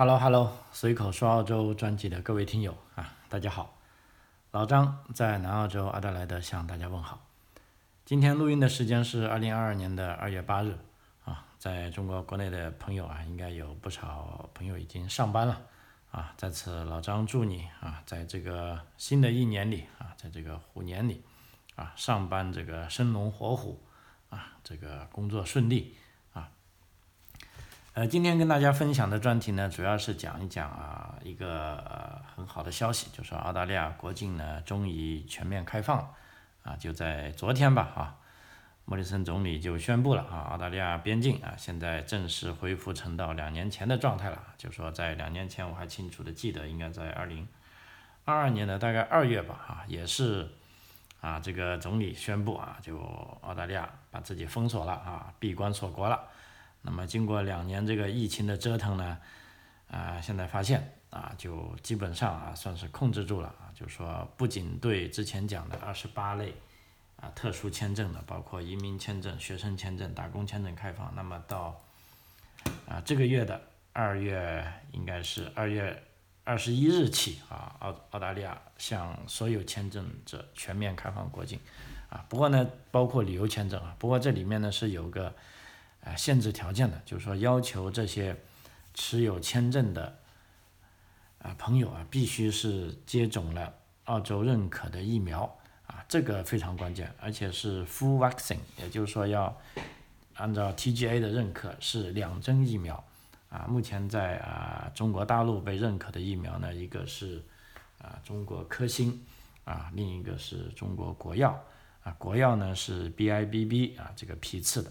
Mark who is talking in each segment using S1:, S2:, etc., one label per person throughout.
S1: Hello Hello，随口说澳洲专辑的各位听友啊，大家好，老张在南澳洲阿德莱德向大家问好。今天录音的时间是二零二二年的二月八日啊，在中国国内的朋友啊，应该有不少朋友已经上班了啊，在此老张祝你啊，在这个新的一年里啊，在这个虎年里啊，上班这个生龙活虎啊，这个工作顺利。呃，今天跟大家分享的专题呢，主要是讲一讲啊，一个很好的消息，就是澳大利亚国境呢终于全面开放，啊，就在昨天吧，啊，莫里森总理就宣布了啊，澳大利亚边境啊现在正式恢复成到两年前的状态了，就说在两年前我还清楚的记得，应该在二零二二年的大概二月吧，啊，也是啊这个总理宣布啊，就澳大利亚把自己封锁了啊，闭关锁国了。那么经过两年这个疫情的折腾呢，啊，现在发现啊，就基本上啊算是控制住了啊，就是说不仅对之前讲的二十八类啊特殊签证的，包括移民签证、学生签证、打工签证开放，那么到啊这个月的二月应该是二月二十一日起啊，澳澳大利亚向所有签证者全面开放国境啊，不过呢，包括旅游签证啊，不过这里面呢是有个。啊，限制条件的，就是说要求这些持有签证的啊朋友啊，必须是接种了澳洲认可的疫苗啊，这个非常关键，而且是 full vaccine，也就是说要按照 TGA 的认可是两针疫苗啊。目前在啊中国大陆被认可的疫苗呢，一个是啊中国科兴啊，另一个是中国国药啊，国药呢是 BIBB 啊这个批次的。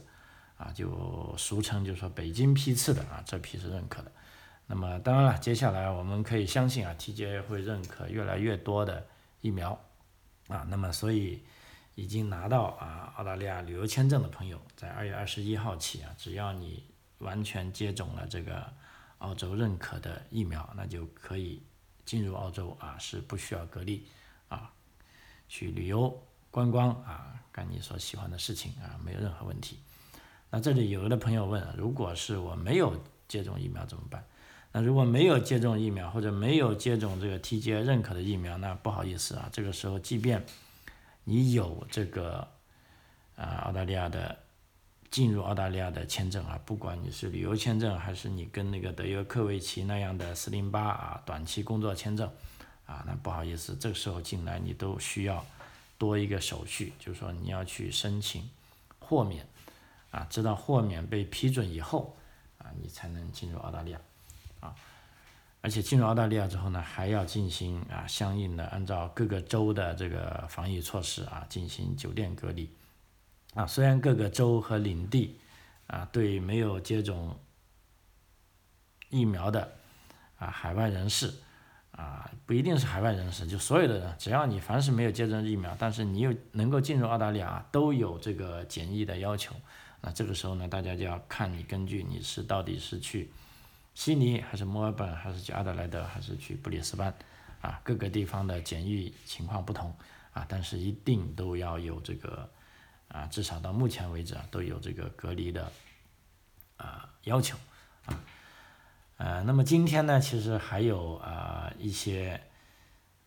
S1: 啊，就俗称就是说北京批次的啊，这批是认可的。那么当然了，接下来我们可以相信啊，TGA 会认可越来越多的疫苗啊。那么所以已经拿到啊澳大利亚旅游签证的朋友，在二月二十一号起啊，只要你完全接种了这个澳洲认可的疫苗，那就可以进入澳洲啊，是不需要隔离啊，去旅游观光啊，干你所喜欢的事情啊，没有任何问题。那这里有的朋友问，如果是我没有接种疫苗怎么办？那如果没有接种疫苗或者没有接种这个 TGA 认可的疫苗，那不好意思啊，这个时候即便你有这个啊澳大利亚的进入澳大利亚的签证啊，不管你是旅游签证还是你跟那个德约科维奇那样的四零八啊短期工作签证啊，那不好意思，这个时候进来你都需要多一个手续，就是说你要去申请豁免。啊，直到豁免被批准以后，啊，你才能进入澳大利亚，啊，而且进入澳大利亚之后呢，还要进行啊相应的按照各个州的这个防疫措施啊进行酒店隔离，啊，虽然各个州和领地啊对没有接种疫苗的啊海外人士。啊，不一定是海外人士，就所有的人，只要你凡是没有接种疫苗，但是你又能够进入澳大利亚，都有这个检疫的要求。那这个时候呢，大家就要看你根据你是到底是去悉尼还是墨尔本，还是去阿德莱德，还是去布里斯班，啊，各个地方的检疫情况不同，啊，但是一定都要有这个，啊，至少到目前为止啊，都有这个隔离的，啊，要求，啊。呃，那么今天呢，其实还有啊一些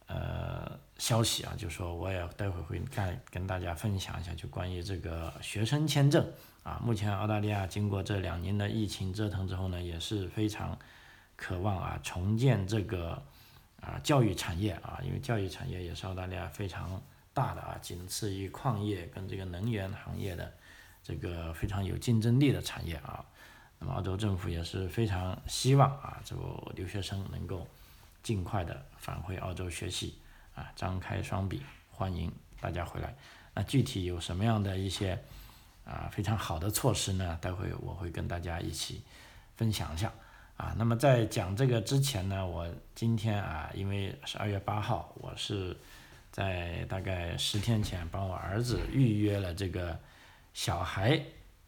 S1: 呃消息啊，就说我也待会会跟跟大家分享一下，就关于这个学生签证啊。目前澳大利亚经过这两年的疫情折腾之后呢，也是非常渴望啊重建这个啊教育产业啊，因为教育产业也是澳大利亚非常大的啊，仅次于矿业跟这个能源行业的这个非常有竞争力的产业啊。那么澳洲政府也是非常希望啊，这个留学生能够尽快的返回澳洲学习啊，张开双臂欢迎大家回来。那具体有什么样的一些啊非常好的措施呢？待会我会跟大家一起分享一下啊。那么在讲这个之前呢，我今天啊，因为是二月八号，我是在大概十天前帮我儿子预约了这个小孩。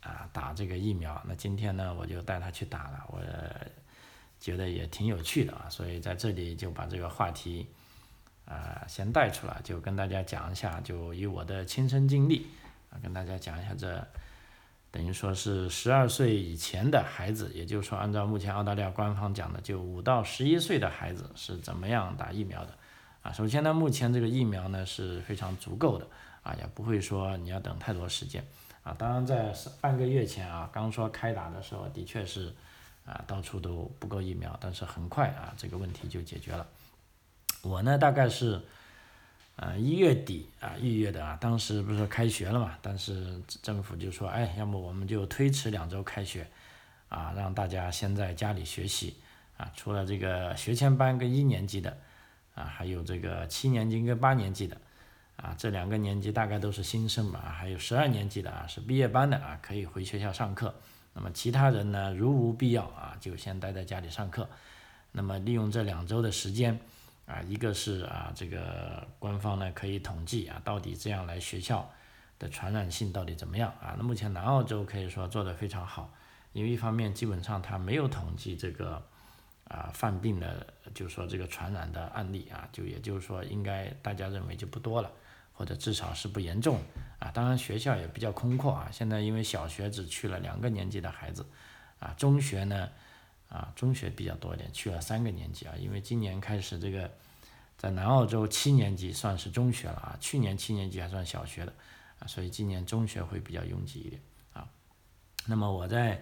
S1: 啊，打这个疫苗，那今天呢，我就带他去打了，我觉得也挺有趣的啊，所以在这里就把这个话题啊先带出来，就跟大家讲一下，就以我的亲身经历啊，跟大家讲一下这等于说是十二岁以前的孩子，也就是说，按照目前澳大利亚官方讲的，就五到十一岁的孩子是怎么样打疫苗的啊？首先呢，目前这个疫苗呢是非常足够的啊，也不会说你要等太多时间啊。当然，在半个月前啊，刚说开打的时候，的确是啊，到处都不够疫苗，但是很快啊，这个问题就解决了。我呢，大概是。呃，一月底啊预约的啊，当时不是开学了嘛，但是政府就说，哎，要么我们就推迟两周开学，啊，让大家先在家里学习，啊，除了这个学前班跟一年级的，啊，还有这个七年级跟八年级的，啊，这两个年级大概都是新生嘛，还有十二年级的啊是毕业班的啊，可以回学校上课，那么其他人呢，如无必要啊，就先待在家里上课，那么利用这两周的时间。啊，一个是啊，这个官方呢可以统计啊，到底这样来学校的传染性到底怎么样啊？那目前南澳洲可以说做得非常好，因为一方面基本上它没有统计这个啊犯病的，就是说这个传染的案例啊，就也就是说应该大家认为就不多了，或者至少是不严重啊。当然学校也比较空阔啊，现在因为小学只去了两个年级的孩子啊，中学呢。啊，中学比较多一点，去了三个年级啊，因为今年开始这个在南澳洲七年级算是中学了啊，去年七年级还算小学的啊，所以今年中学会比较拥挤一点啊。那么我在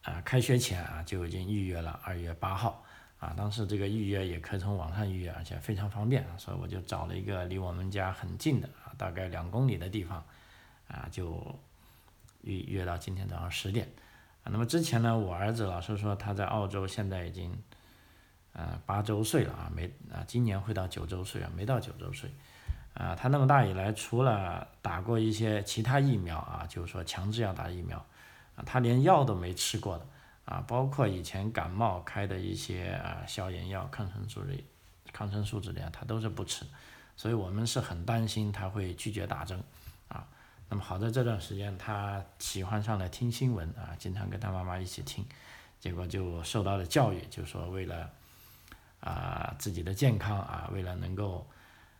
S1: 啊开学前啊就已经预约了二月八号啊，当时这个预约也可以从网上预约，而且非常方便，所以我就找了一个离我们家很近的啊，大概两公里的地方啊，就预约到今天早上十点。那么之前呢，我儿子老是说他在澳洲现在已经，呃八周岁了啊，没啊今年会到九周岁啊，没到九周岁，啊他那么大以来，除了打过一些其他疫苗啊，就是说强制要打疫苗，啊他连药都没吃过的啊，包括以前感冒开的一些啊消炎药、抗生素类、抗生素之类的，他都是不吃，所以我们是很担心他会拒绝打针。那么好在这段时间，他喜欢上了听新闻啊，经常跟他妈妈一起听，结果就受到了教育，就说为了啊自己的健康啊，为了能够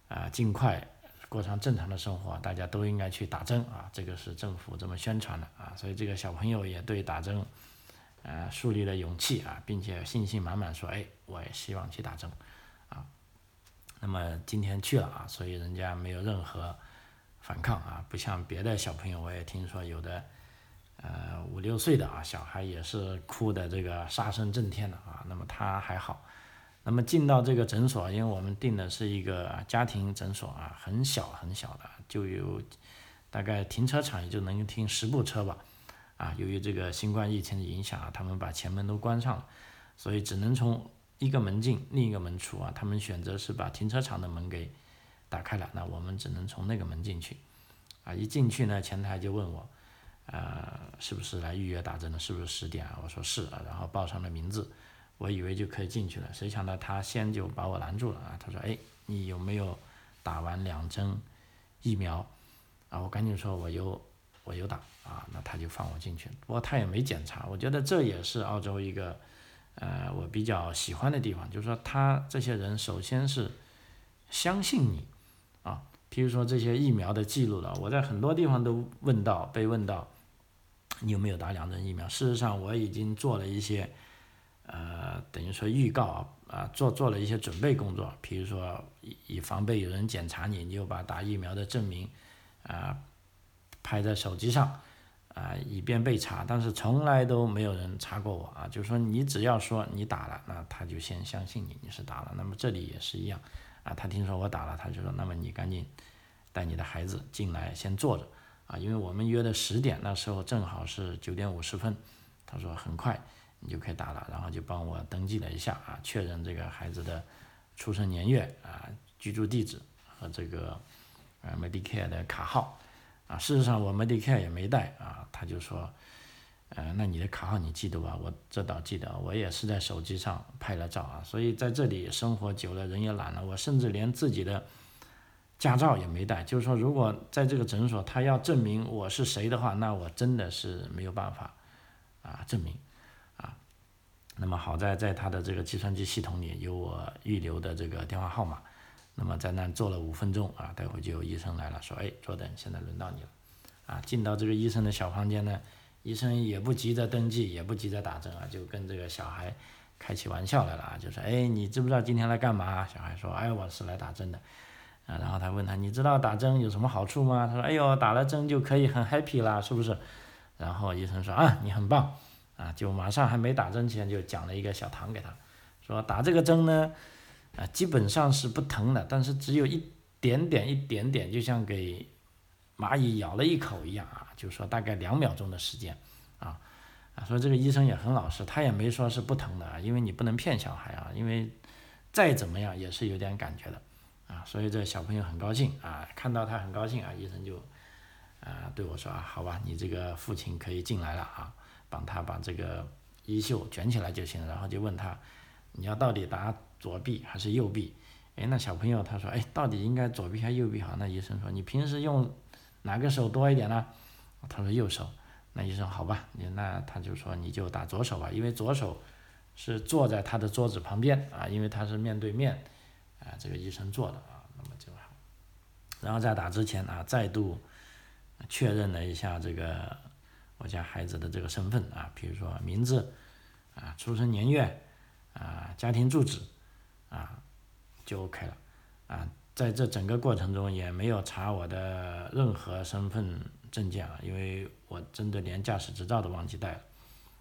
S1: 啊尽快过上正常的生活，大家都应该去打针啊，这个是政府这么宣传的啊，所以这个小朋友也对打针呃树立了勇气啊，并且信心满满说，哎，我也希望去打针啊。那么今天去了啊，所以人家没有任何。反抗啊，不像别的小朋友，我也听说有的，呃五六岁的啊小孩也是哭的这个杀声震天的啊。那么他还好，那么进到这个诊所，因为我们订的是一个家庭诊所啊，很小很小的，就有大概停车场也就能停十部车吧。啊，由于这个新冠疫情的影响啊，他们把前门都关上了，所以只能从一个门进，另一个门出啊。他们选择是把停车场的门给。打开了，那我们只能从那个门进去，啊，一进去呢，前台就问我，呃，是不是来预约打针的？是不是十点啊？我说是啊，然后报上了名字，我以为就可以进去了，谁想到他先就把我拦住了啊，他说，哎，你有没有打完两针疫苗？啊，我赶紧说，我有，我有打啊，那他就放我进去，不过他也没检查，我觉得这也是澳洲一个，呃，我比较喜欢的地方，就是说他这些人首先是相信你。比，如说这些疫苗的记录了，我在很多地方都问到，被问到，你有没有打两针疫苗？事实上，我已经做了一些，呃，等于说预告啊，做做了一些准备工作，譬如说以以防备有人检查你，你就把打疫苗的证明，啊，拍在手机上，啊，以便被查。但是从来都没有人查过我啊，就是说你只要说你打了，那他就先相信你你是打了。那么这里也是一样。啊，他听说我打了，他就说，那么你赶紧带你的孩子进来先坐着啊，因为我们约的十点，那时候正好是九点五十分。他说很快你就可以打了，然后就帮我登记了一下啊，确认这个孩子的出生年月啊、居住地址和这个呃 Medicare 的卡号啊。事实上我 Medicare 也没带啊，他就说。呃，那你的卡号你记得吧？我这倒记得，我也是在手机上拍了照啊。所以在这里生活久了，人也懒了，我甚至连自己的驾照也没带。就是说，如果在这个诊所他要证明我是谁的话，那我真的是没有办法啊证明啊。那么好在在他的这个计算机系统里有我预留的这个电话号码。那么在那坐了五分钟啊，待会就有医生来了，说，哎，坐等，现在轮到你了啊。进到这个医生的小房间呢。医生也不急着登记，也不急着打针啊，就跟这个小孩开起玩笑来了啊，就说，哎，你知不知道今天来干嘛？小孩说，哎，我是来打针的。啊，然后他问他，你知道打针有什么好处吗？他说，哎呦，打了针就可以很 happy 啦，是不是？然后医生说，啊，你很棒，啊，就马上还没打针前就讲了一个小糖给他，说打这个针呢，啊，基本上是不疼的，但是只有一点点一点点，就像给蚂蚁咬了一口一样啊，就说大概两秒钟的时间，啊，啊，说这个医生也很老实，他也没说是不疼的啊，因为你不能骗小孩啊，因为再怎么样也是有点感觉的。啊，所以这小朋友很高兴啊，看到他很高兴啊，医生就啊对我说啊，好吧，你这个父亲可以进来了啊，帮他把这个衣袖卷起来就行，然后就问他，你要到底打左臂还是右臂？哎，那小朋友他说，哎，到底应该左臂还是右臂好？那医生说，你平时用哪个手多一点呢？他说右手。那医生好吧，你那他就说你就打左手吧，因为左手是坐在他的桌子旁边啊，因为他是面对面。啊，这个医生做的啊，那么就好。然后在打之前啊，再度确认了一下这个我家孩子的这个身份啊，比如说名字啊、出生年月啊、家庭住址啊，就 OK 了。啊，在这整个过程中也没有查我的任何身份证件啊，因为我真的连驾驶执照都忘记带了。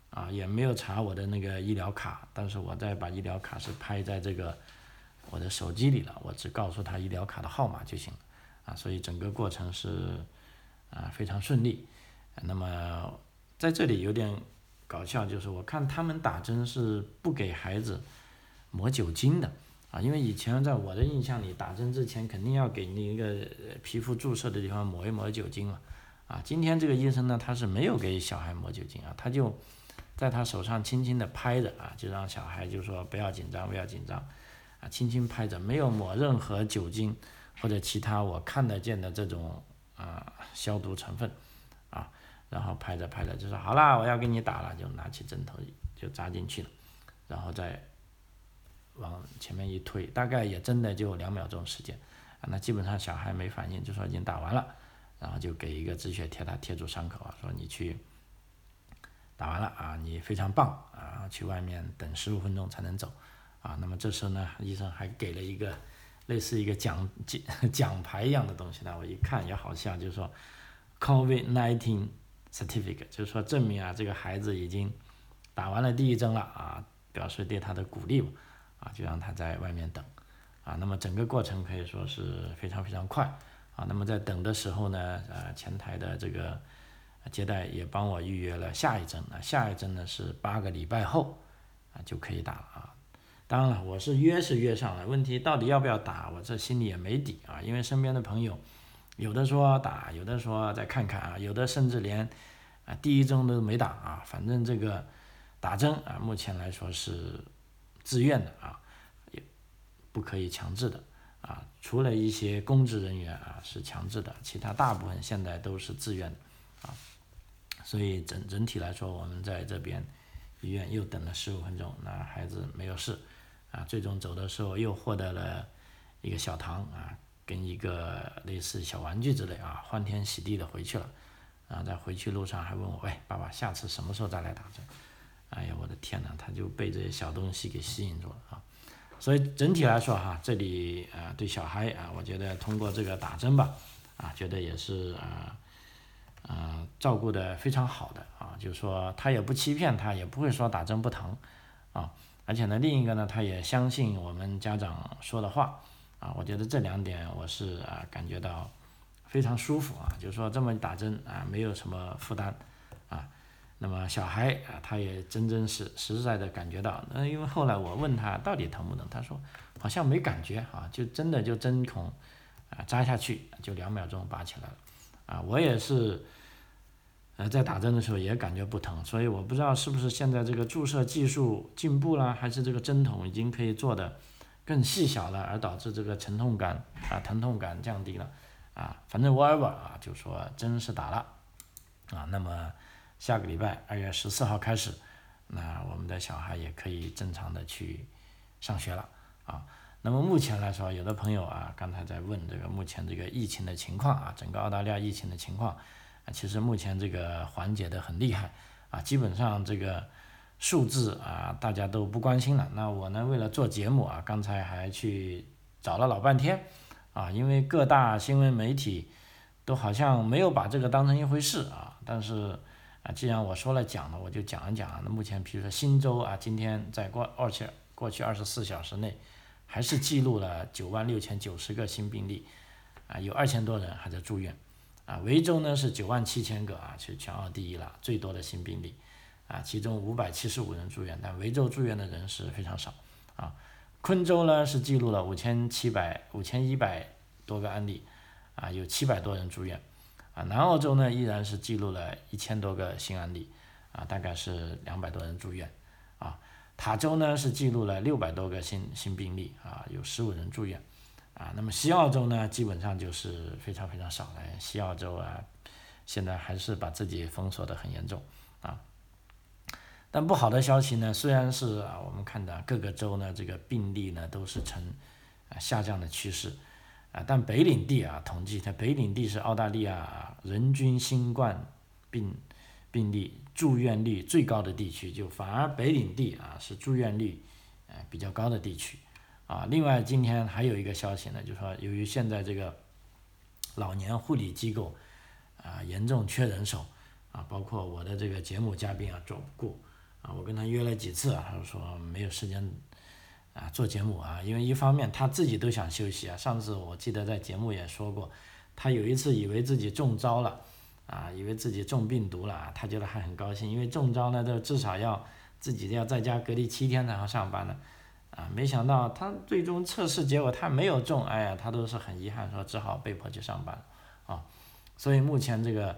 S1: 啊，也没有查我的那个医疗卡，但是我再把医疗卡是拍在这个。我的手机里了，我只告诉他医疗卡的号码就行了，啊，所以整个过程是啊非常顺利。那么在这里有点搞笑，就是我看他们打针是不给孩子抹酒精的，啊，因为以前在我的印象里，打针之前肯定要给你一个皮肤注射的地方抹一抹酒精嘛，啊，今天这个医生呢，他是没有给小孩抹酒精啊，他就在他手上轻轻的拍着啊，就让小孩就说不要紧张，不要紧张。啊轻轻拍着，没有抹任何酒精或者其他我看得见的这种啊消毒成分啊，然后拍着拍着就说好啦，我要给你打了，就拿起针头就扎进去了，然后再往前面一推，大概也真的就两秒钟时间啊，那基本上小孩没反应，就说已经打完了，然后就给一个止血贴，他贴住伤口啊，说你去打完了啊，你非常棒啊，去外面等十五分钟才能走。啊，那么这时候呢，医生还给了一个类似一个奖奖奖牌一样的东西呢。我一看也好像就是说，COVID nineteen certificate，就是说证明啊，这个孩子已经打完了第一针了啊，表示对他的鼓励啊，就让他在外面等啊。那么整个过程可以说是非常非常快啊。那么在等的时候呢，呃，前台的这个接待也帮我预约了下一针啊，下一针呢是八个礼拜后啊就可以打了啊。当然了，我是约是约上了，问题到底要不要打，我这心里也没底啊。因为身边的朋友，有的说打，有的说再看看啊，有的甚至连啊第一针都没打啊。反正这个打针啊，目前来说是自愿的啊，也不可以强制的啊。除了一些公职人员啊是强制的，其他大部分现在都是自愿的啊。所以整整体来说，我们在这边医院又等了十五分钟，那孩子没有事。啊，最终走的时候又获得了一个小糖啊，跟一个类似小玩具之类啊，欢天喜地的回去了。啊，在回去路上还问我，喂，爸爸，下次什么时候再来打针？哎呀，我的天呐，他就被这些小东西给吸引住了啊。所以整体来说哈，这里啊，对小孩啊，我觉得通过这个打针吧，啊，觉得也是啊，啊，照顾的非常好的啊，就是说他也不欺骗他，也不会说打针不疼啊。而且呢，另一个呢，他也相信我们家长说的话，啊，我觉得这两点我是啊感觉到非常舒服啊，就是说这么打针啊，没有什么负担，那么小孩啊，他也真真实实在的感觉到，那因为后来我问他到底疼不疼，他说好像没感觉啊，就真的就针孔啊扎下去就两秒钟拔起来了，啊，我也是。呃，在打针的时候也感觉不疼，所以我不知道是不是现在这个注射技术进步了，还是这个针筒已经可以做的更细小了，而导致这个沉痛感啊疼痛感降低了啊。反正 whatever 啊，就说针是打了啊。那么下个礼拜二月十四号开始，那我们的小孩也可以正常的去上学了啊。那么目前来说，有的朋友啊刚才在问这个目前这个疫情的情况啊，整个澳大利亚疫情的情况。啊，其实目前这个缓解的很厉害啊，基本上这个数字啊大家都不关心了。那我呢为了做节目啊，刚才还去找了老半天啊，因为各大新闻媒体都好像没有把这个当成一回事啊。但是啊，既然我说了讲了，我就讲一讲啊。那目前比如说新州啊，今天在过二去过去二十四小时内，还是记录了九万六千九十个新病例啊，有二千多人还在住院。啊，维州呢是九万七千个啊，是全澳第一了，最多的新病例，啊，其中五百七十五人住院，但维州住院的人是非常少，啊，昆州呢是记录了五千七百五千一百多个案例，啊，有七百多人住院，啊，南澳洲呢依然是记录了一千多个新案例，啊，大概是两百多人住院，啊，塔州呢是记录了六百多个新新病例，啊，有十五人住院。啊，那么西澳洲呢，基本上就是非常非常少了。西澳洲啊，现在还是把自己封锁的很严重啊。但不好的消息呢，虽然是啊，我们看到各个州呢，这个病例呢都是呈啊下降的趋势啊，但北领地啊，统计它北领地是澳大利亚人均新冠病病例住院率最高的地区，就反而北领地啊是住院率呃比较高的地区。啊，另外今天还有一个消息呢，就是说由于现在这个老年护理机构啊严重缺人手啊，包括我的这个节目嘉宾啊做不过啊，我跟他约了几次啊，他说没有时间啊做节目啊，因为一方面他自己都想休息啊，上次我记得在节目也说过，他有一次以为自己中招了啊，以为自己中病毒了，他觉得还很高兴，因为中招呢，都至少要自己要在家隔离七天然后上班呢。啊，没想到他最终测试结果他没有中，哎呀，他都是很遗憾，说只好被迫去上班，啊，所以目前这个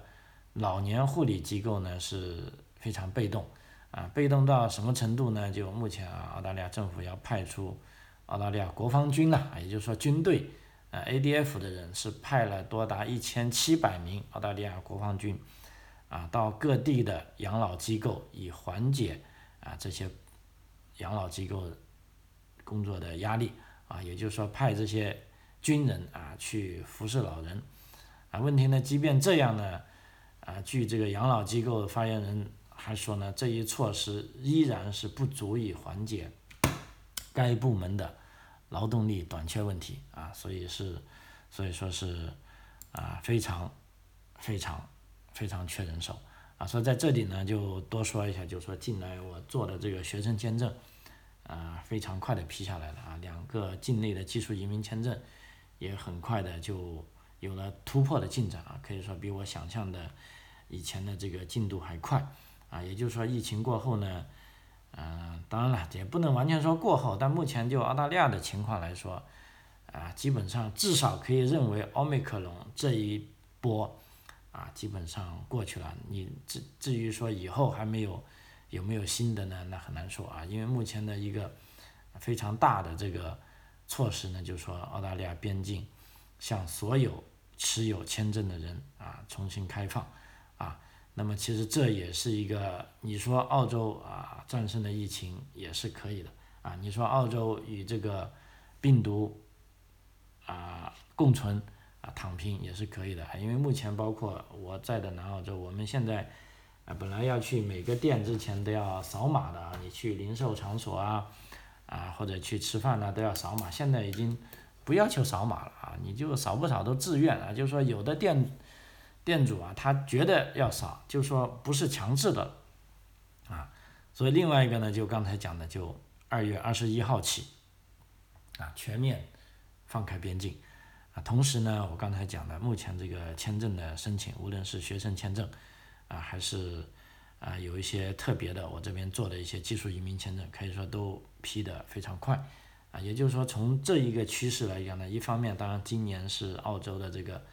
S1: 老年护理机构呢是非常被动，啊，被动到什么程度呢？就目前啊，澳大利亚政府要派出澳大利亚国防军呐，也就是说军队，啊，ADF 的人是派了多达一千七百名澳大利亚国防军，啊，到各地的养老机构以缓解啊这些养老机构。工作的压力啊，也就是说派这些军人啊去服侍老人啊。问题呢，即便这样呢，啊，据这个养老机构发言人还说呢，这一措施依然是不足以缓解该部门的劳动力短缺问题啊。所以是，所以说是啊，非常非常非常缺人手啊。所以在这里呢，就多说一下，就说近来我做的这个学生签证。啊，非常快的批下来了啊！两个境内的技术移民签证也很快的就有了突破的进展啊，可以说比我想象的以前的这个进度还快啊。也就是说，疫情过后呢，嗯，当然了，也不能完全说过后，但目前就澳大利亚的情况来说，啊，基本上至少可以认为奥密克戎这一波啊，基本上过去了。你至至于说以后还没有。有没有新的呢？那很难说啊，因为目前的一个非常大的这个措施呢，就是说澳大利亚边境向所有持有签证的人啊重新开放啊。那么其实这也是一个，你说澳洲啊战胜了疫情也是可以的啊。你说澳洲与这个病毒啊共存啊躺平也是可以的，因为目前包括我在的南澳洲，我们现在。啊，本来要去每个店之前都要扫码的啊，你去零售场所啊，啊或者去吃饭呢都要扫码，现在已经不要求扫码了啊，你就扫不扫都自愿啊，就是说有的店店主啊，他觉得要扫，就说不是强制的，啊，所以另外一个呢，就刚才讲的，就二月二十一号起，啊全面放开边境，啊同时呢，我刚才讲的，目前这个签证的申请，无论是学生签证。啊，还是啊，有一些特别的，我这边做的一些技术移民签证，可以说都批的非常快，啊，也就是说从这一个趋势来讲呢，一方面当然今年是澳洲的这个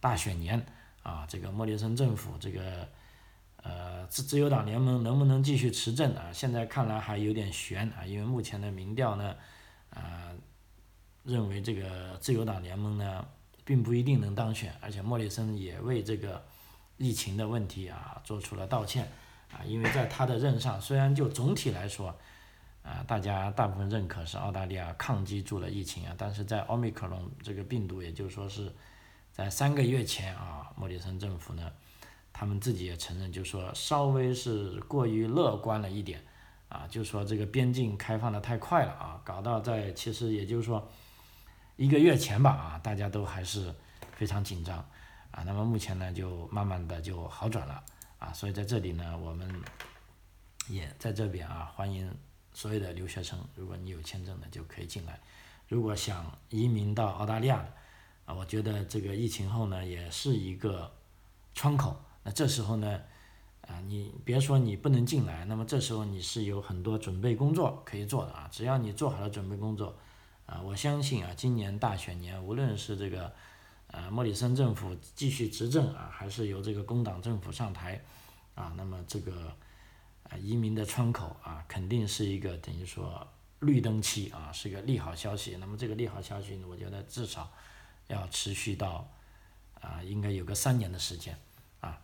S1: 大选年，啊，这个莫里森政府这个呃自自由党联盟能不能继续持政啊？现在看来还有点悬啊，因为目前的民调呢，啊，认为这个自由党联盟呢并不一定能当选，而且莫里森也为这个。疫情的问题啊，做出了道歉啊，因为在他的任上，虽然就总体来说，啊，大家大部分认可是澳大利亚抗击住了疫情啊，但是在奥密克戎这个病毒，也就是说是在三个月前啊，莫里森政府呢，他们自己也承认，就说稍微是过于乐观了一点，啊，就说这个边境开放的太快了啊，搞到在其实也就是说一个月前吧啊，大家都还是非常紧张啊，那么目前呢就慢慢的就好转了啊，所以在这里呢我们也在这边啊欢迎所有的留学生，如果你有签证的就可以进来，如果想移民到澳大利亚我觉得这个疫情后呢也是一个窗口。那这时候呢，啊，你别说你不能进来，那么这时候你是有很多准备工作可以做的啊。只要你做好了准备工作，啊，我相信啊，今年大选年，无论是这个，呃，莫里森政府继续执政啊，还是由这个工党政府上台，啊，那么这个，啊，移民的窗口啊，肯定是一个等于说绿灯期啊，是个利好消息。那么这个利好消息呢，我觉得至少要持续到，啊，应该有个三年的时间啊。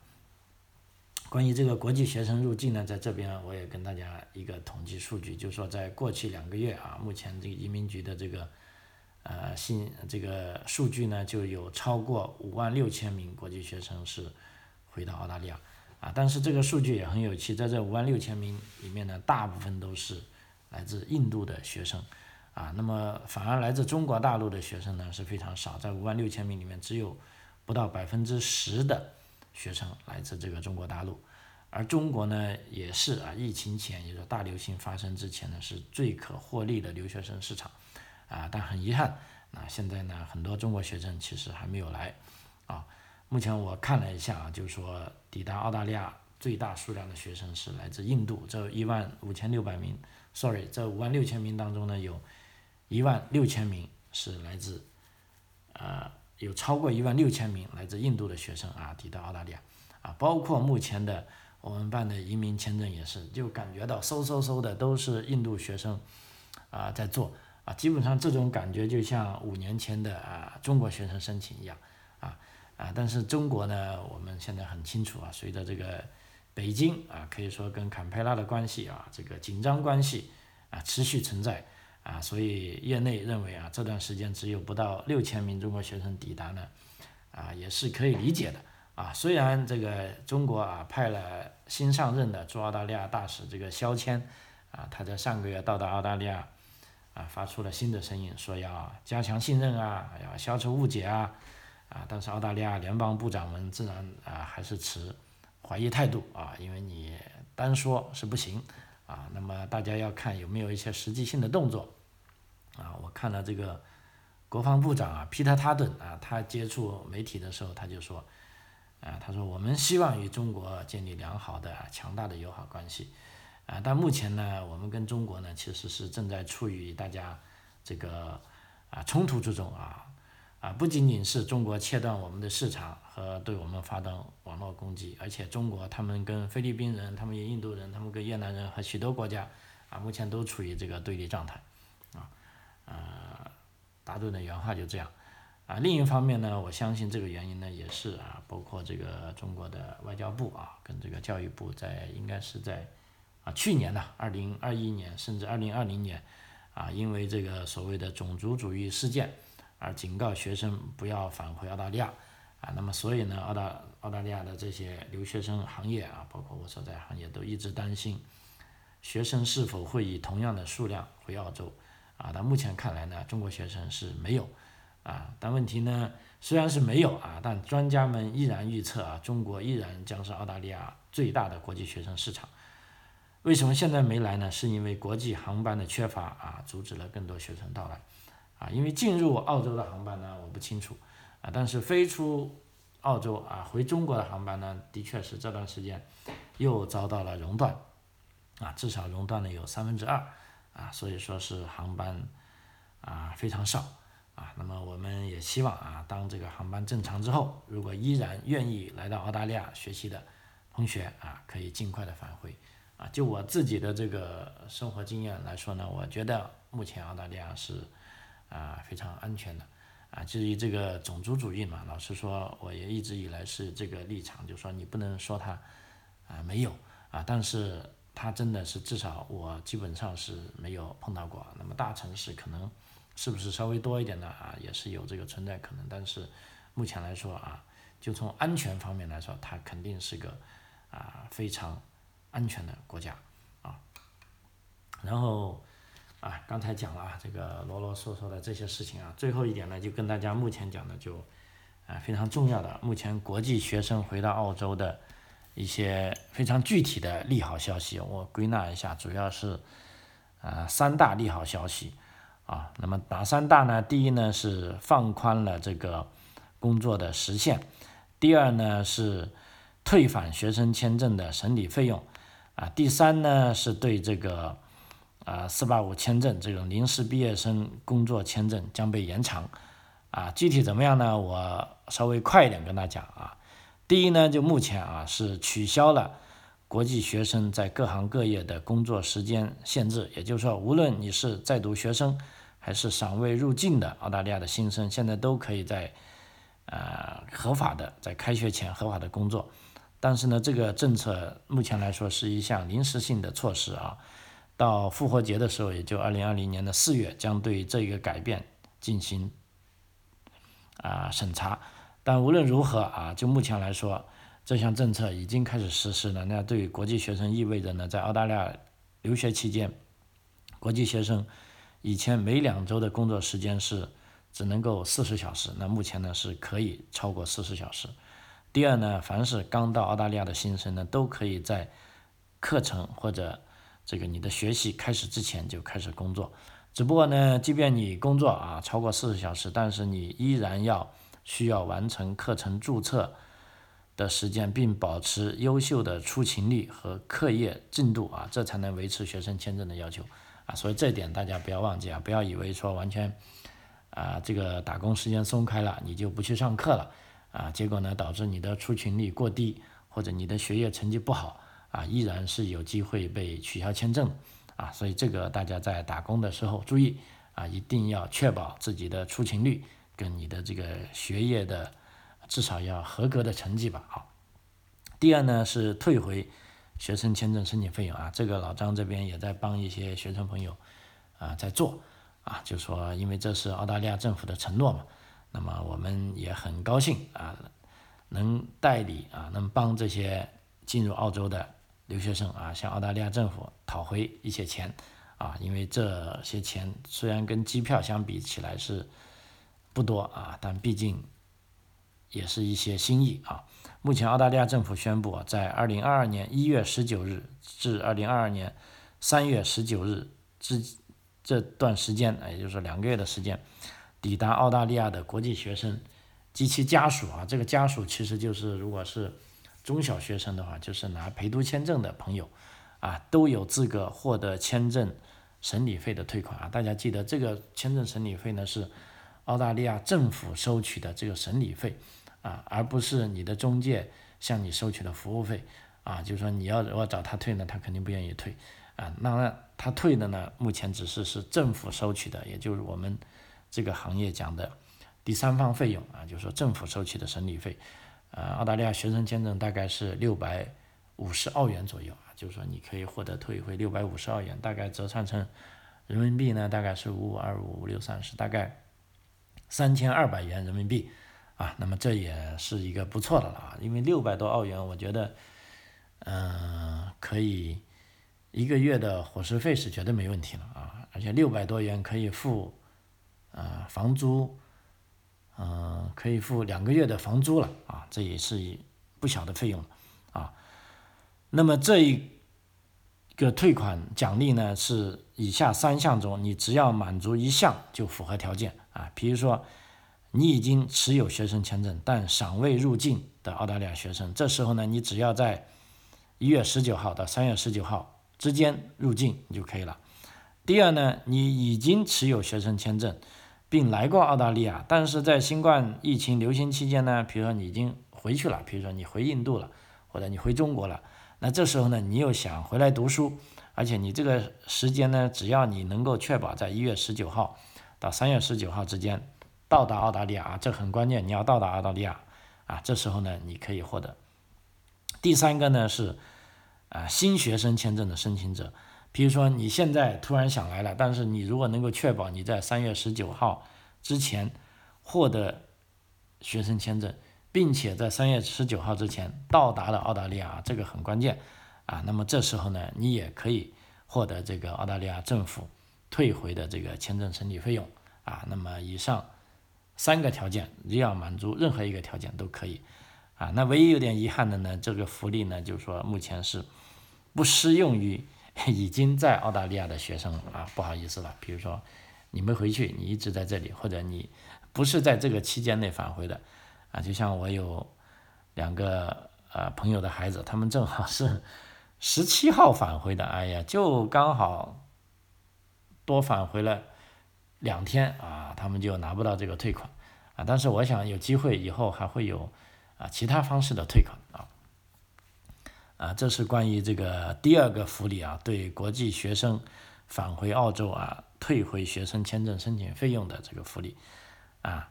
S1: 关于这个国际学生入境呢，在这边我也跟大家一个统计数据，就是说在过去两个月啊，目前这个移民局的这个呃信这个数据呢，就有超过五万六千名国际学生是回到澳大利亚啊。但是这个数据也很有趣，在这五万六千名里面呢，大部分都是来自印度的学生啊。那么反而来自中国大陆的学生呢是非常少，在五万六千名里面，只有不到百分之十的。学生来自这个中国大陆，而中国呢也是啊，疫情前也就是大流行发生之前呢，是最可获利的留学生市场，啊，但很遗憾，那现在呢很多中国学生其实还没有来，啊，目前我看了一下啊，就是说抵达澳大利亚最大数量的学生是来自印度，这一万五千六百名，sorry，这五万六千名当中呢，有一万六千名是来自，呃。有超过一万六千名来自印度的学生啊抵达澳大利亚，啊，包括目前的我们办的移民签证也是，就感觉到嗖嗖嗖的都是印度学生啊在做啊，基本上这种感觉就像五年前的啊中国学生申请一样啊啊，但是中国呢，我们现在很清楚啊，随着这个北京啊可以说跟坎培拉的关系啊这个紧张关系啊持续存在。啊，所以业内认为啊，这段时间只有不到六千名中国学生抵达呢，啊，也是可以理解的啊。虽然这个中国啊派了新上任的驻澳大利亚大使这个肖谦啊，他在上个月到达澳大利亚啊，发出了新的声音，说要加强信任啊，要消除误解啊，啊，但是澳大利亚联邦部长们自然啊还是持怀疑态度啊，因为你单说是不行啊，那么大家要看有没有一些实际性的动作。啊，我看了这个国防部长啊，皮特·塔顿啊，他接触媒体的时候，他就说，啊，他说我们希望与中国建立良好的、强大的友好关系，啊，但目前呢，我们跟中国呢，其实是正在处于大家这个啊冲突之中啊，啊，不仅仅是中国切断我们的市场和对我们发动网络攻击，而且中国他们跟菲律宾人、他们印度人、他们跟越南人和许多国家啊，目前都处于这个对立状态。呃，达顿的原话就这样，啊，另一方面呢，我相信这个原因呢，也是啊，包括这个中国的外交部啊，跟这个教育部在应该是在啊去年呢，二零二一年甚至二零二零年，啊，因为这个所谓的种族主义事件而警告学生不要返回澳大利亚，啊，那么所以呢，澳大澳大利亚的这些留学生行业啊，包括我所在行业都一直担心，学生是否会以同样的数量回澳洲。啊，但目前看来呢，中国学生是没有，啊，但问题呢，虽然是没有啊，但专家们依然预测啊，中国依然将是澳大利亚最大的国际学生市场。为什么现在没来呢？是因为国际航班的缺乏啊，阻止了更多学生到来，啊，因为进入澳洲的航班呢，我不清楚，啊，但是飞出澳洲啊，回中国的航班呢，的确是这段时间又遭到了熔断，啊，至少熔断了有三分之二。啊，所以说是航班啊非常少啊，那么我们也希望啊，当这个航班正常之后，如果依然愿意来到澳大利亚学习的同学啊，可以尽快的返回啊。就我自己的这个生活经验来说呢，我觉得目前澳大利亚是啊非常安全的啊。至于这个种族主义嘛，老实说，我也一直以来是这个立场，就说你不能说它啊没有啊，但是。它真的是至少我基本上是没有碰到过。那么大城市可能是不是稍微多一点呢？啊，也是有这个存在可能。但是目前来说啊，就从安全方面来说，它肯定是个啊非常安全的国家啊。然后啊，刚才讲了啊，这个啰啰嗦嗦的这些事情啊，最后一点呢，就跟大家目前讲的就啊非常重要的，目前国际学生回到澳洲的一些非常具体的利好消息，我归纳一下，主要是啊三大利好消息啊。那么哪三大呢？第一呢是放宽了这个工作的时限。第二呢是退返学生签证的审理费用，啊，第三呢是对这个啊四八五签证这种临时毕业生工作签证将被延长，啊，具体怎么样呢？我稍微快一点跟大家讲啊。第一呢，就目前啊是取消了国际学生在各行各业的工作时间限制，也就是说，无论你是在读学生还是尚未入境的澳大利亚的新生，现在都可以在。呃，合法的在开学前合法的工作，但是呢，这个政策目前来说是一项临时性的措施啊。到复活节的时候，也就二零二零年的四月，将对这个改变进行啊审查。但无论如何啊，就目前来说，这项政策已经开始实施了。那对于国际学生意味着呢，在澳大利亚留学期间，国际学生以前每两周的工作时间是。只能够四十小时，那目前呢是可以超过四十小时。第二呢，凡是刚到澳大利亚的新生呢，都可以在课程或者这个你的学习开始之前就开始工作。只不过呢，即便你工作啊超过四十小时，但是你依然要需要完成课程注册的时间，并保持优秀的出勤率和课业进度啊，这才能维持学生签证的要求啊。所以这点大家不要忘记啊，不要以为说完全。啊，这个打工时间松开了，你就不去上课了啊？结果呢，导致你的出勤率过低，或者你的学业成绩不好啊，依然是有机会被取消签证啊。所以这个大家在打工的时候注意啊，一定要确保自己的出勤率跟你的这个学业的至少要合格的成绩吧。好，第二呢是退回学生签证申请费用啊，这个老张这边也在帮一些学生朋友啊在做。啊，就说因为这是澳大利亚政府的承诺嘛，那么我们也很高兴啊，能代理啊，能帮这些进入澳洲的留学生啊，向澳大利亚政府讨回一些钱啊，因为这些钱虽然跟机票相比起来是不多啊，但毕竟也是一些心意啊。目前澳大利亚政府宣布，在二零二二年一月十九日至二零二二年三月十九日之。这段时间，也就是两个月的时间，抵达澳大利亚的国际学生及其家属啊，这个家属其实就是如果是中小学生的话，就是拿陪读签证的朋友啊，都有资格获得签证审理费的退款啊。大家记得，这个签证审理费呢是澳大利亚政府收取的这个审理费啊，而不是你的中介向你收取的服务费啊。就是说你要我找他退呢，他肯定不愿意退。啊，那他退的呢？目前只是是政府收取的，也就是我们这个行业讲的第三方费用啊，就是说政府收取的审理费。呃，澳大利亚学生签证大概是六百五十澳元左右啊，就是说你可以获得退回六百五十澳元，大概折算成人民币呢，大概是五五二五五六三十，大概三千二百元人民币啊。那么这也是一个不错的了啊，因为六百多澳元，我觉得嗯可以。一个月的伙食费是绝对没问题了啊，而且六百多元可以付，呃，房租，嗯，可以付两个月的房租了啊，这也是不小的费用啊。那么这一个退款奖励呢，是以下三项中，你只要满足一项就符合条件啊。比如说，你已经持有学生签证但尚未入境的澳大利亚学生，这时候呢，你只要在一月十九号到三月十九号。之间入境就可以了。第二呢，你已经持有学生签证，并来过澳大利亚，但是在新冠疫情流行期间呢，比如说你已经回去了，比如说你回印度了，或者你回中国了，那这时候呢，你又想回来读书，而且你这个时间呢，只要你能够确保在一月十九号到三月十九号之间到达澳大利亚啊，这很关键，你要到达澳大利亚啊，这时候呢，你可以获得。第三个呢是。啊，新学生签证的申请者，比如说你现在突然想来了，但是你如果能够确保你在三月十九号之前获得学生签证，并且在三月十九号之前到达了澳大利亚，这个很关键啊。那么这时候呢，你也可以获得这个澳大利亚政府退回的这个签证审理费用啊。那么以上三个条件，只要满足任何一个条件都可以啊。那唯一有点遗憾的呢，这个福利呢，就是说目前是不适用于已经在澳大利亚的学生啊。不好意思了，比如说你没回去，你一直在这里，或者你。不是在这个期间内返回的，啊，就像我有两个呃朋友的孩子，他们正好是十七号返回的，哎呀，就刚好多返回了两天啊，他们就拿不到这个退款啊。但是我想有机会以后还会有啊其他方式的退款啊，啊，这是关于这个第二个福利啊，对国际学生返回澳洲啊退回学生签证申请费用的这个福利。啊，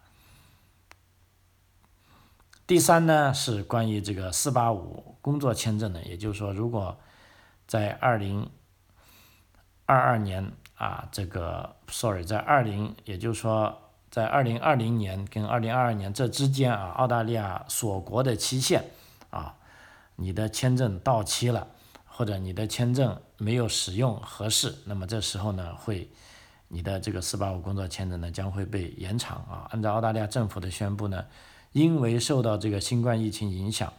S1: 第三呢是关于这个四八五工作签证的，也就是说，如果在二零二二年啊，这个 sorry，在二零，也就是说，在二零二零年跟二零二二年这之间啊，澳大利亚锁国的期限啊，你的签证到期了，或者你的签证没有使用合适，那么这时候呢会。你的这个四八五工作签证呢将会被延长啊。按照澳大利亚政府的宣布呢，因为受到这个新冠疫情影响，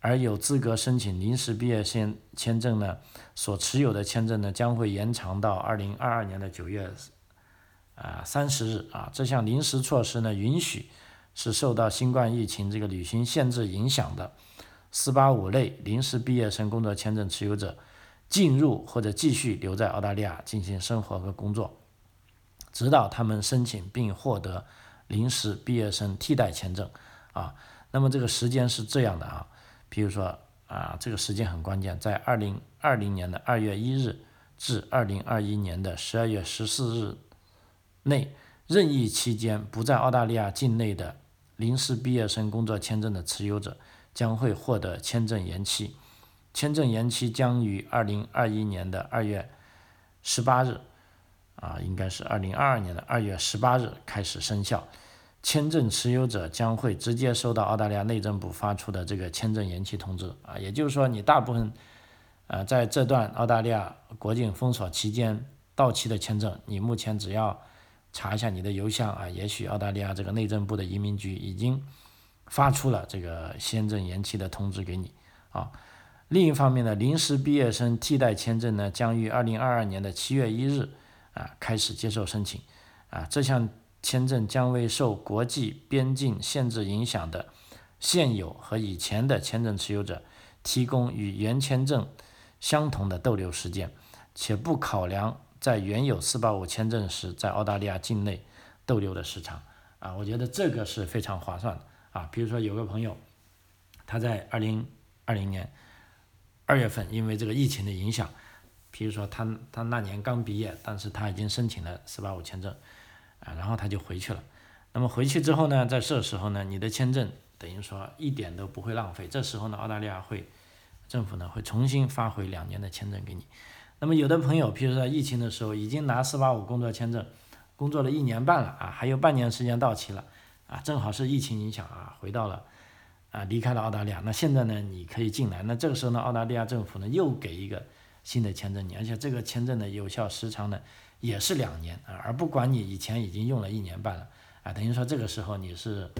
S1: 而有资格申请临时毕业生签证呢，所持有的签证呢将会延长到二零二二年的九月啊三十日啊。这项临时措施呢，允许是受到新冠疫情这个旅行限制影响的四八五类临时毕业生工作签证持有者进入或者继续留在澳大利亚进行生活和工作。直到他们申请并获得临时毕业生替代签证啊，那么这个时间是这样的啊，比如说啊，这个时间很关键，在二零二零年的二月一日至二零二一年的十二月十四日内，任意期间不在澳大利亚境内的临时毕业生工作签证的持有者将会获得签证延期，签证延期将于二零二一年的二月十八日。啊，应该是二零二二年的二月十八日开始生效，签证持有者将会直接收到澳大利亚内政部发出的这个签证延期通知啊，也就是说，你大部分，呃，在这段澳大利亚国境封锁期间到期的签证，你目前只要查一下你的邮箱啊，也许澳大利亚这个内政部的移民局已经发出了这个签证延期的通知给你啊。另一方面呢，临时毕业生替代签证呢，将于二零二二年的七月一日。啊，开始接受申请，啊，这项签证将为受国际边境限制影响的现有和以前的签证持有者提供与原签证相同的逗留时间，且不考量在原有485签证时在澳大利亚境内逗留的时长。啊，我觉得这个是非常划算的。啊，比如说有个朋友，他在2020年2月份因为这个疫情的影响。比如说他他那年刚毕业，但是他已经申请了四八五签证，啊，然后他就回去了。那么回去之后呢，在这时候呢，你的签证等于说一点都不会浪费。这时候呢，澳大利亚会政府呢会重新发回两年的签证给你。那么有的朋友，譬如说疫情的时候已经拿四八五工作签证工作了一年半了啊，还有半年时间到期了啊，正好是疫情影响啊，回到了啊离开了澳大利亚。那现在呢，你可以进来。那这个时候呢，澳大利亚政府呢又给一个。新的签证你，而且这个签证的有效时长呢也是两年啊，而不管你以前已经用了一年半了啊，等于说这个时候你是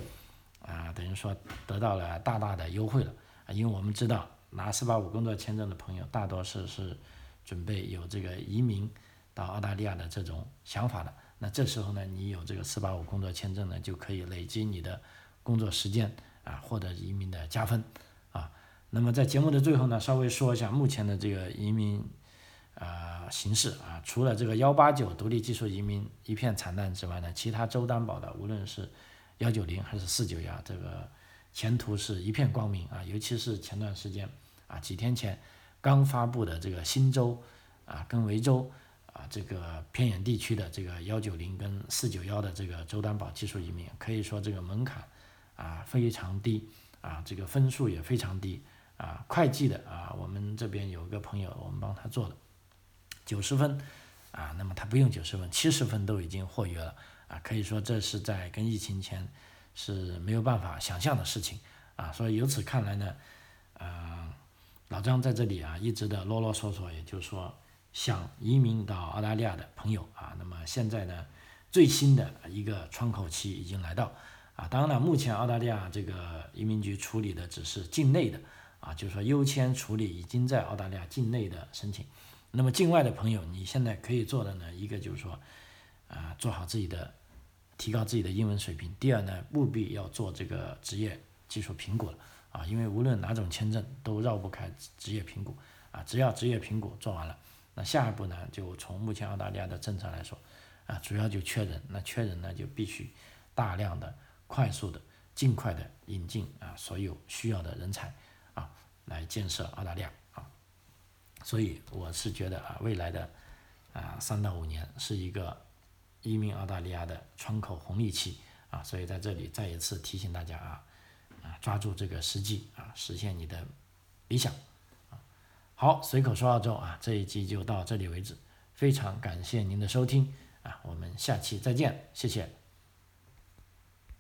S1: 啊，等于说得到了大大的优惠了啊，因为我们知道拿四八五工作签证的朋友大多是是准备有这个移民到澳大利亚的这种想法的，那这时候呢，你有这个四八五工作签证呢，就可以累积你的工作时间啊，获得移民的加分啊。那么在节目的最后呢，稍微说一下目前的这个移民啊形势啊，除了这个幺八九独立技术移民一片惨淡之外呢，其他州担保的无论是幺九零还是四九幺，这个前途是一片光明啊，尤其是前段时间啊几天前刚发布的这个新州啊跟维州啊这个偏远地区的这个幺九零跟四九幺的这个州担保技术移民，可以说这个门槛啊非常低啊，这个分数也非常低。啊，会计的啊，我们这边有一个朋友，我们帮他做的，九十分，啊，那么他不用九十分，七十分都已经获约了，啊，可以说这是在跟疫情前是没有办法想象的事情，啊，所以由此看来呢，呃，老张在这里啊一直的啰啰嗦嗦，也就是说想移民到澳大利亚的朋友啊，那么现在呢最新的一个窗口期已经来到啊，当然了，目前澳大利亚这个移民局处理的只是境内的啊，就是说优先处理已经在澳大利亚境内的申请，那么境外的朋友，你现在可以做的呢，一个就是说啊做好自己的。提高自己的英文水平。第二呢，务必要做这个职业技术评估了啊，因为无论哪种签证都绕不开职业评估啊。只要职业评估做完了，那下一步呢，就从目前澳大利亚的政策来说啊，主要就缺人。那缺人呢，就必须大量的、快速的、尽快的引进啊所有需要的人才啊，来建设澳大利亚。所以我是觉得啊，未来的啊三到五年是一个。移民澳大利亚的窗口红利期啊，所以在这里再一次提醒大家啊，啊抓住这个时机啊，实现你的理想啊。好，随口说澳洲啊，这一集就到这里为止，非常感谢您的收听啊，我们下期再见，谢谢。